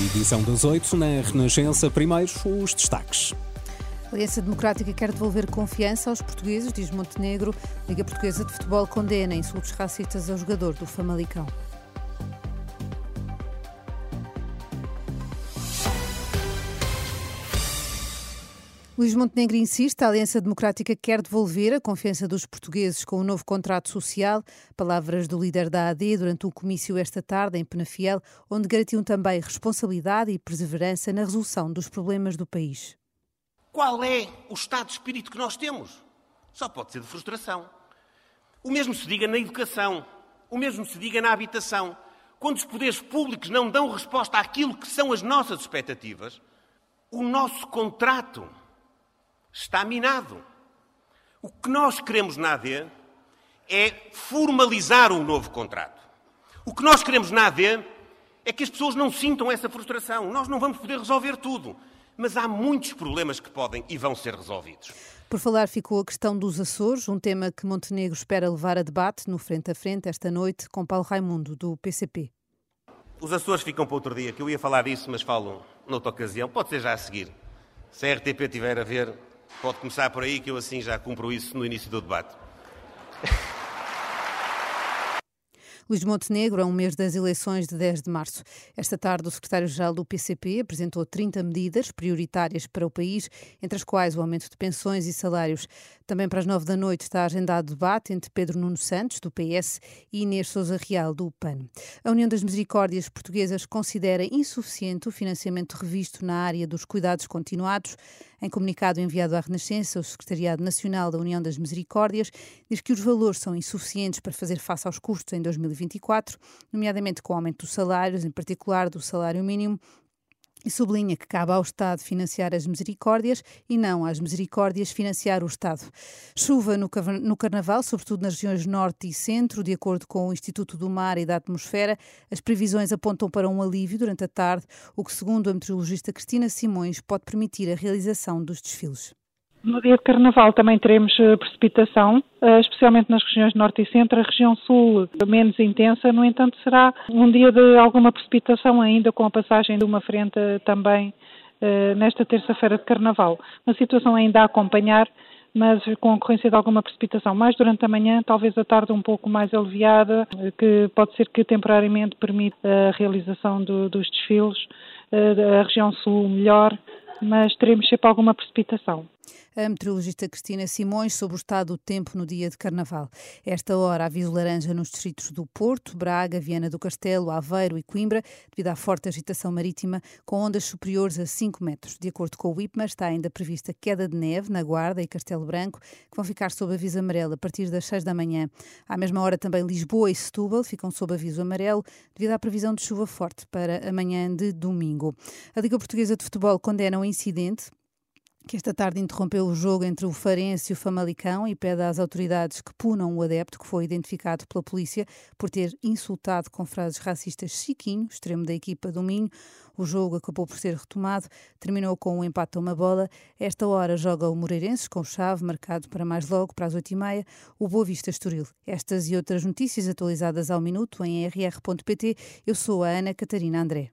Edição das 8 na Renascença. Primeiros, os destaques. A Aliança Democrática quer devolver confiança aos portugueses, diz Montenegro. Liga Portuguesa de Futebol condena insultos racistas ao jogador do Famalicão. Luís Montenegro insiste, a Aliança Democrática quer devolver a confiança dos portugueses com o novo contrato social. Palavras do líder da AD durante um comício esta tarde em Penafiel, onde garantiam também responsabilidade e perseverança na resolução dos problemas do país. Qual é o estado de espírito que nós temos? Só pode ser de frustração. O mesmo se diga na educação, o mesmo se diga na habitação. Quando os poderes públicos não dão resposta àquilo que são as nossas expectativas, o nosso contrato está minado. O que nós queremos na AD é formalizar um novo contrato. O que nós queremos na AD é que as pessoas não sintam essa frustração. Nós não vamos poder resolver tudo, mas há muitos problemas que podem e vão ser resolvidos. Por falar ficou a questão dos Açores, um tema que Montenegro espera levar a debate no frente a frente esta noite com Paulo Raimundo, do PCP. Os Açores ficam para outro dia, que eu ia falar disso, mas falo noutra ocasião. Pode ser já a seguir. Se a RTP tiver a ver, Pode começar por aí, que eu assim já cumpro isso no início do debate. Luís Montenegro, a um mês das eleições de 10 de março. Esta tarde, o secretário-geral do PCP apresentou 30 medidas prioritárias para o país, entre as quais o aumento de pensões e salários. Também para as 9 da noite está agendado debate entre Pedro Nuno Santos, do PS, e Inês Souza Real, do PAN. A União das Misericórdias Portuguesas considera insuficiente o financiamento revisto na área dos cuidados continuados. Em comunicado enviado à Renascença, o Secretariado Nacional da União das Misericórdias diz que os valores são insuficientes para fazer face aos custos em 2024, nomeadamente com o aumento dos salários, em particular do salário mínimo, e sublinha que cabe ao Estado financiar as misericórdias e não às misericórdias financiar o Estado. Chuva no, Carnaval, sobretudo nas regiões Norte e Centro, de acordo com o Instituto do Mar e da Atmosfera, as previsões apontam para um alívio durante a tarde, o que, segundo a meteorologista Cristina Simões, pode permitir a realização dos desfiles. No dia de Carnaval também teremos eh, precipitação, eh, especialmente nas regiões Norte e Centro. A região Sul menos intensa, no entanto, será um dia de alguma precipitação ainda, com a passagem de uma frente também eh, nesta terça-feira de Carnaval. Uma situação ainda a acompanhar, mas com ocorrência de alguma precipitação. Mais durante a manhã, talvez a tarde um pouco mais aliviada, que pode ser que temporariamente permita a realização do, dos desfiles. A região Sul melhor, mas teremos sempre alguma precipitação a meteorologista Cristina Simões sobre o estado do tempo no dia de Carnaval. Esta hora, aviso laranja nos distritos do Porto, Braga, Viana do Castelo, Aveiro e Coimbra, devido à forte agitação marítima, com ondas superiores a 5 metros. De acordo com o IPMA, está ainda prevista queda de neve na Guarda e Castelo Branco, que vão ficar sob aviso amarelo a partir das 6 da manhã. À mesma hora, também Lisboa e Setúbal ficam sob aviso amarelo, devido à previsão de chuva forte para amanhã de domingo. A Liga Portuguesa de Futebol condena o incidente que esta tarde interrompeu o jogo entre o Farense e o Famalicão e pede às autoridades que punam o adepto que foi identificado pela polícia por ter insultado com frases racistas Chiquinho, extremo da equipa do Minho. O jogo acabou por ser retomado, terminou com um empate a uma bola. Esta hora joga o Moreirenses com chave, marcado para mais logo, para as oito e meia, o Boa Vista Estoril. Estas e outras notícias atualizadas ao minuto em rr.pt. Eu sou a Ana Catarina André.